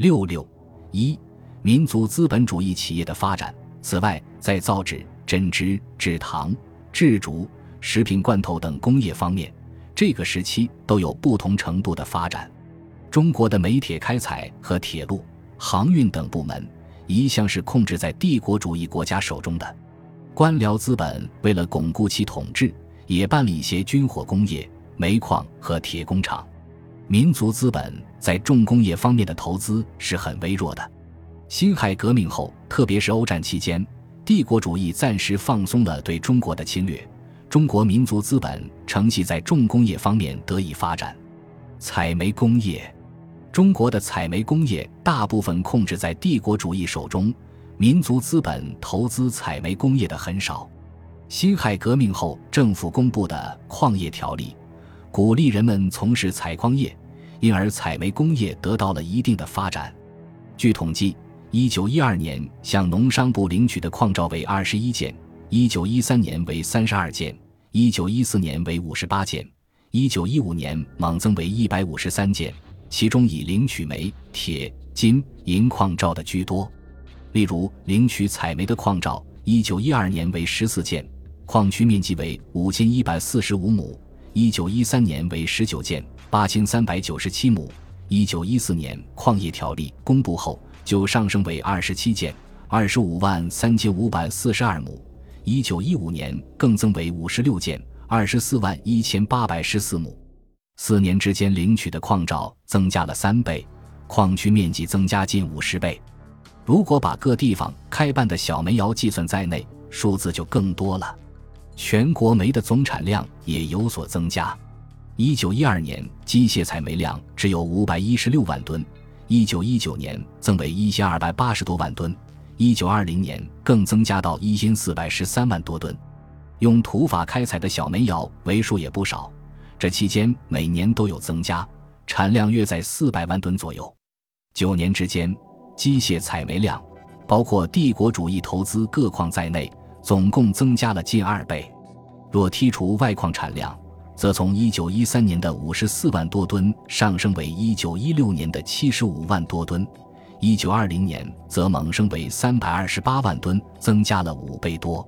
六六一，民族资本主义企业的发展。此外，在造纸、针织、制糖、制竹、食品罐头等工业方面，这个时期都有不同程度的发展。中国的煤铁开采和铁路、航运等部门一向是控制在帝国主义国家手中的。官僚资本为了巩固其统治，也办了一些军火工业、煤矿和铁工厂。民族资本在重工业方面的投资是很微弱的。辛亥革命后，特别是欧战期间，帝国主义暂时放松了对中国的侵略，中国民族资本成绩在重工业方面得以发展。采煤工业，中国的采煤工业大部分控制在帝国主义手中，民族资本投资采煤工业的很少。辛亥革命后，政府公布的矿业条例，鼓励人们从事采矿业。因而，采煤工业得到了一定的发展。据统计，一九一二年向农商部领取的矿照为二十一件，一九一三年为三十二件，一九一四年为五十八件，一九一五年猛增为一百五十三件。其中以领取煤、铁、金、银矿照的居多。例如，领取采煤的矿照，一九一二年为十四件，矿区面积为五千一百四十五亩；一九一三年为十九件。八千三百九十七亩，一九一四年矿业条例公布后就上升为二十七件，二十五万三千五百四十二亩。一九一五年更增为五十六件，二十四万一千八百十四亩。四年之间领取的矿照增加了三倍，矿区面积增加近五十倍。如果把各地方开办的小煤窑计算在内，数字就更多了。全国煤的总产量也有所增加。一九一二年，机械采煤量只有五百一十六万吨，一九一九年增为一千二百八十多万吨，一九二零年更增加到一千四百十三万多吨。用土法开采的小煤窑为数也不少，这期间每年都有增加，产量约在四百万吨左右。九年之间，机械采煤量，包括帝国主义投资各矿在内，总共增加了近二倍。若剔除外矿产量，则从一九一三年的五十四万多吨上升为一九一六年的七十五万多吨，一九二零年则猛升为三百二十八万吨，增加了五倍多。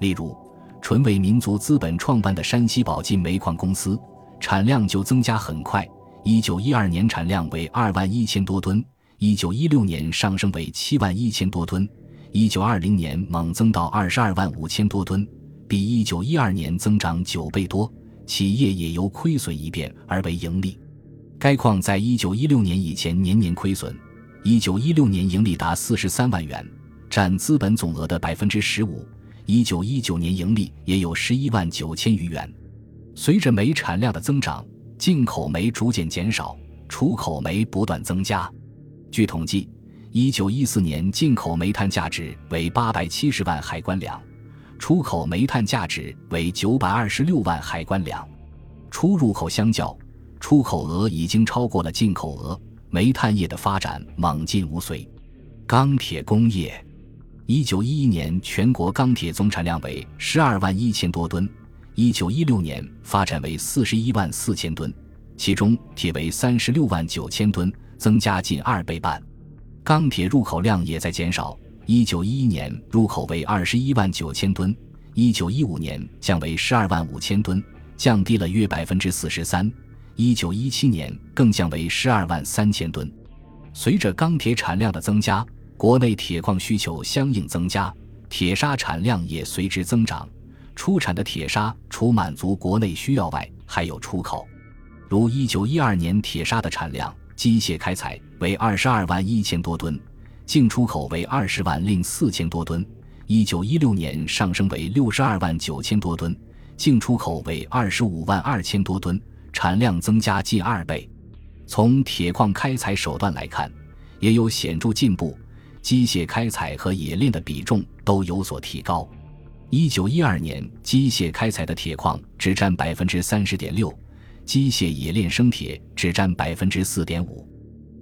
例如，纯为民族资本创办的山西宝晋煤矿公司，产量就增加很快。一九一二年产量为二万一千多吨，一九一六年上升为七万一千多吨，一九二零年猛增到二十二万五千多吨，比一九一二年增长九倍多。企业也由亏损一变而为盈利。该矿在一九一六年以前年年亏损，一九一六年盈利达四十三万元，占资本总额的百分之十五。一九一九年盈利也有十一万九千余元。随着煤产量的增长，进口煤逐渐减少，出口煤不断增加。据统计，一九一四年进口煤炭价值为八百七十万海关两。出口煤炭价值为九百二十六万海关两，出入口相较，出口额已经超过了进口额。煤炭业的发展猛进无随。钢铁工业，一九一一年全国钢铁总产量为十二万一千多吨，一九一六年发展为四十一万四千吨，其中铁为三十六万九千吨，增加近二倍半。钢铁入口量也在减少。一九一一年入口为二十一万九千吨，一九一五年降为十二万五千吨，降低了约百分之四十三。一九一七年更降为十二万三千吨。随着钢铁产量的增加，国内铁矿需求相应增加，铁砂产量也随之增长。出产的铁砂除满足国内需要外，还有出口。如一九一二年铁砂的产量，机械开采为二十二万一千多吨。净出口为二十万零四千多吨，一九一六年上升为六十二万九千多吨，净出口为二十五万二千多吨，产量增加近二倍。从铁矿开采手段来看，也有显著进步，机械开采和冶炼的比重都有所提高。一九一二年，机械开采的铁矿只占百分之三十点六，机械冶炼生铁只占百分之四点五。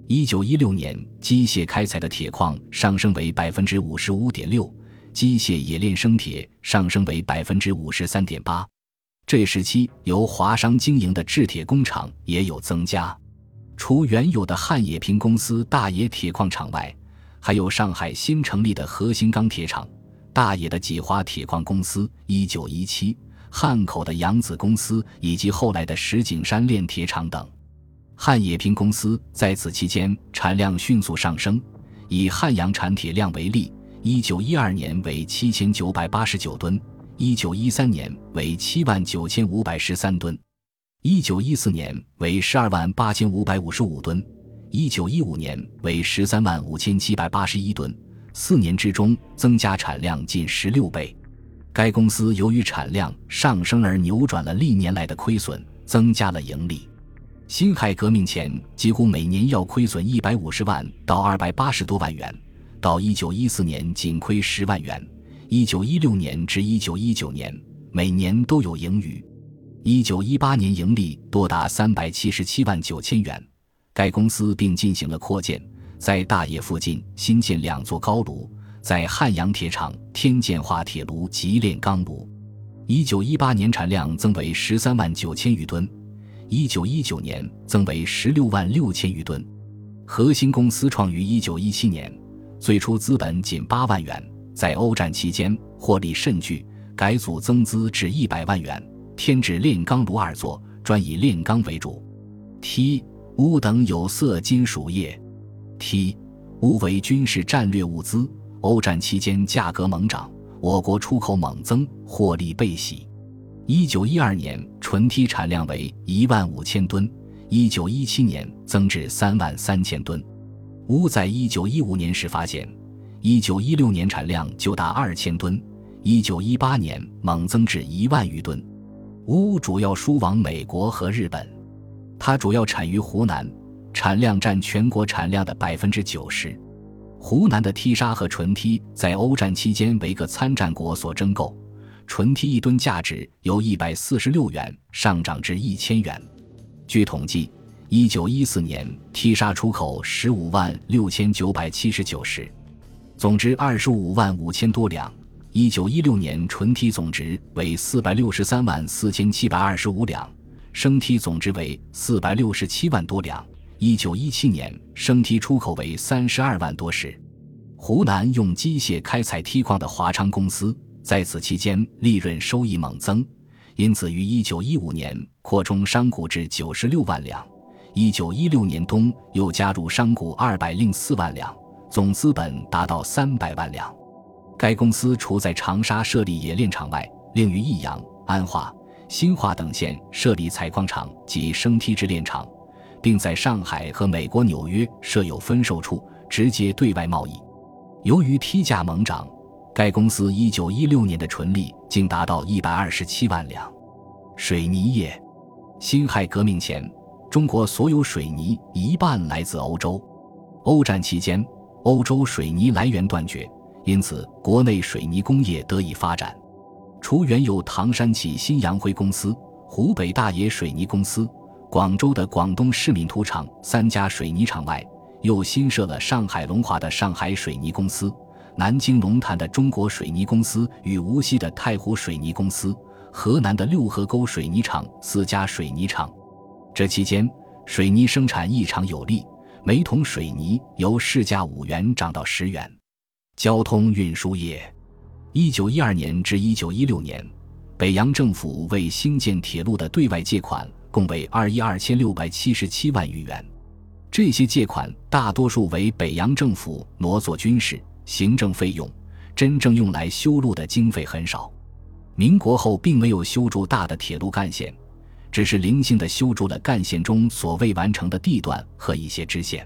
一九一六年，机械开采的铁矿上升为百分之五十五点六，机械冶炼生铁上升为百分之五十三点八。这时期由华商经营的制铁工厂也有增加。除原有的汉冶萍公司大冶铁矿厂外，还有上海新成立的核心钢铁厂、大冶的济华铁矿公司（一九一七）、汉口的扬子公司以及后来的石景山炼铁厂等。汉冶萍公司在此期间产量迅速上升，以汉阳产铁量为例，一九一二年为七千九百八十九吨，一九一三年为七万九千五百十三吨。一九一四年为十二万八千五百五十五吨，一九一五年为十三万五千七百八十一吨，四年之中增加产量近十六倍。该公司由于产量上升而扭转了历年来的亏损，增加了盈利。辛亥革命前几乎每年要亏损一百五十万到二百八十多万元，到一九一四年仅亏十万元，一九一六年至一九一九年每年都有盈余。一九一八年盈利多达三百七十七万九千元，该公司并进行了扩建，在大冶附近新建两座高炉，在汉阳铁厂添建化铁炉及炼钢炉。一九一八年产量增为十三万九千余吨，一九一九年增为十六万六千余吨。核心公司创于一九一七年，最初资本仅八万元，在欧战期间获利甚巨，改组增资至一百万元。添置炼钢炉二座，专以炼钢为主。T、钨等有色金属业。T、钨为军事战略物资，欧战期间价格猛涨，我国出口猛增，获利倍喜。一九一二年纯梯产量为一万五千吨，一九一七年增至三万三千吨。钨在一九一五年时发现，一九一六年产量就达二千吨，一九一八年猛增至一万余吨。钨主要输往美国和日本，它主要产于湖南，产量占全国产量的百分之九十。湖南的梯砂和纯梯在欧战期间为各参战国所争购，纯梯一吨价值由一百四十六元上涨至一千元。据统计，一九一四年梯砂出口十五万六千九百七十九石，总值二十五万五千多两。一九一六年纯梯总值为四百六十三万四千七百二十五两，生梯总值为四百六十七万多两。一九一七年生梯出口为三十二万多石。湖南用机械开采梯矿的华昌公司在此期间利润收益猛增，因此于一九一五年扩充商贾至九十六万两。一九一六年冬又加入商贾二百零四万两，总资本达到三百万两。该公司除在长沙设立冶炼厂外，另于益阳、安化、新化等县设立采矿厂及生梯制炼厂，并在上海和美国纽约设有分售处，直接对外贸易。由于梯价猛涨，该公司1916年的纯利竟达到127万两。水泥业，辛亥革命前，中国所有水泥一半来自欧洲。欧战期间，欧洲水泥来源断绝。因此，国内水泥工业得以发展。除原有唐山起新阳辉公司、湖北大冶水泥公司、广州的广东市民土厂三家水泥厂外，又新设了上海龙华的上海水泥公司、南京龙潭的中国水泥公司与无锡的太湖水泥公司、河南的六合沟水泥厂四家水泥厂。这期间，水泥生产异常有利，每桶水泥由市价五元涨到十元。交通运输业，一九一二年至一九一六年，北洋政府为兴建铁路的对外借款共为二亿二千六百七十七万余元。这些借款大多数为北洋政府挪作军事行政费用，真正用来修路的经费很少。民国后并没有修筑大的铁路干线，只是零星的修筑了干线中所未完成的地段和一些支线。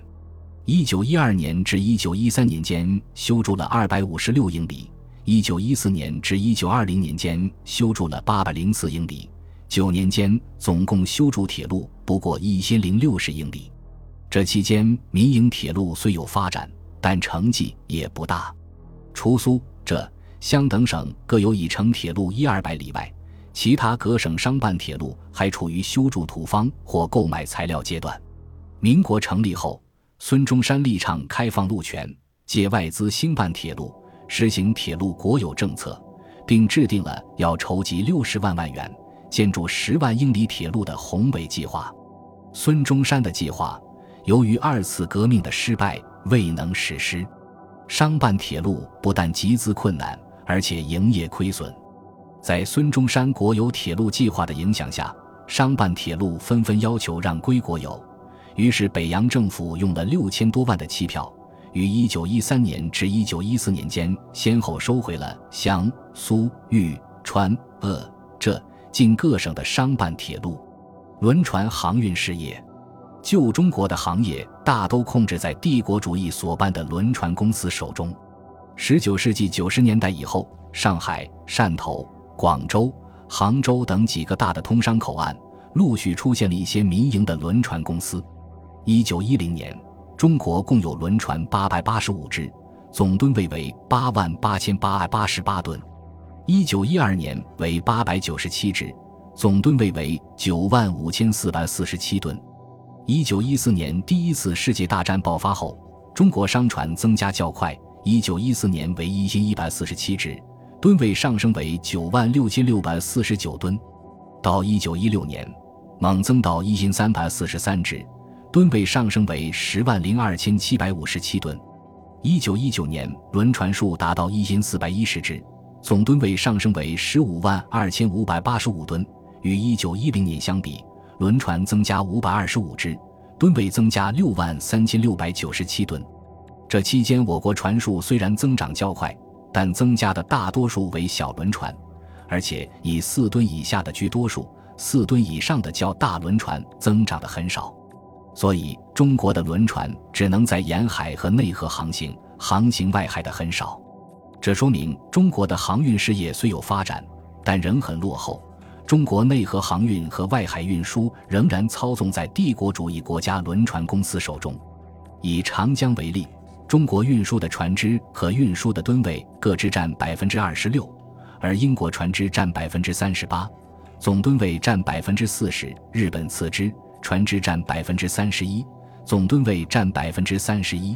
一九一二年至一九一三年间修筑了二百五十六英里，一九一四年至一九二零年间修筑了八百零四英里，九年间总共修筑铁路不过一千零六十英里。这期间，民营铁路虽有发展，但成绩也不大。除苏、浙、湘等省各有已成铁路一二百里外，其他各省商办铁路还处于修筑土方或购买材料阶段。民国成立后。孙中山立倡开放路权，借外资兴办铁路，实行铁路国有政策，并制定了要筹集六十万万元建筑十万英里铁路的宏伟计划。孙中山的计划由于二次革命的失败，未能实施。商办铁路不但集资困难，而且营业亏损。在孙中山国有铁路计划的影响下，商办铁路纷纷要求让归国有。于是北洋政府用了六千多万的期票，于一九一三年至一九一四年间，先后收回了湘、苏、豫、川、鄂、浙近各省的商办铁路、轮船航运事业。旧中国的行业大都控制在帝国主义所办的轮船公司手中。十九世纪九十年代以后，上海、汕头、广州、杭州等几个大的通商口岸陆续出现了一些民营的轮船公司。一九一零年，中国共有轮船八百八十五只，总吨位为八万八千八百八十八吨；一九一二年为八百九十七只，总吨位为九万五千四百四十七吨。一九一四年第一次世界大战爆发后，中国商船增加较快。一九一四年为一千一百四十七只，吨位上升为九万六千六百四十九吨。到一九一六年，猛增到一千三百四十三只，吨位上升为十万零二千七百五十七吨。一九一九年，轮船数达到一千四百一十只，总吨位上升为十五万二千五百八十五吨。与一九一零年相比，轮船增加五百二十五只，吨位增加六万三千六百九十七吨。这期间，我国船数虽然增长较快，但增加的大多数为小轮船，而且以四吨以下的居多数，四吨以上的较大轮船增长的很少。所以，中国的轮船只能在沿海和内河航行，航行外海的很少。这说明中国的航运事业虽有发展，但仍很落后。中国内河航运和外海运输仍然操纵在帝国主义国家轮船公司手中。以长江为例，中国运输的船只和运输的吨位各只占百分之二十六，而英国船只占百分之三十八，总吨位占百分之四十；日本次之，船只占百分之三十一，总吨位占百分之三十一。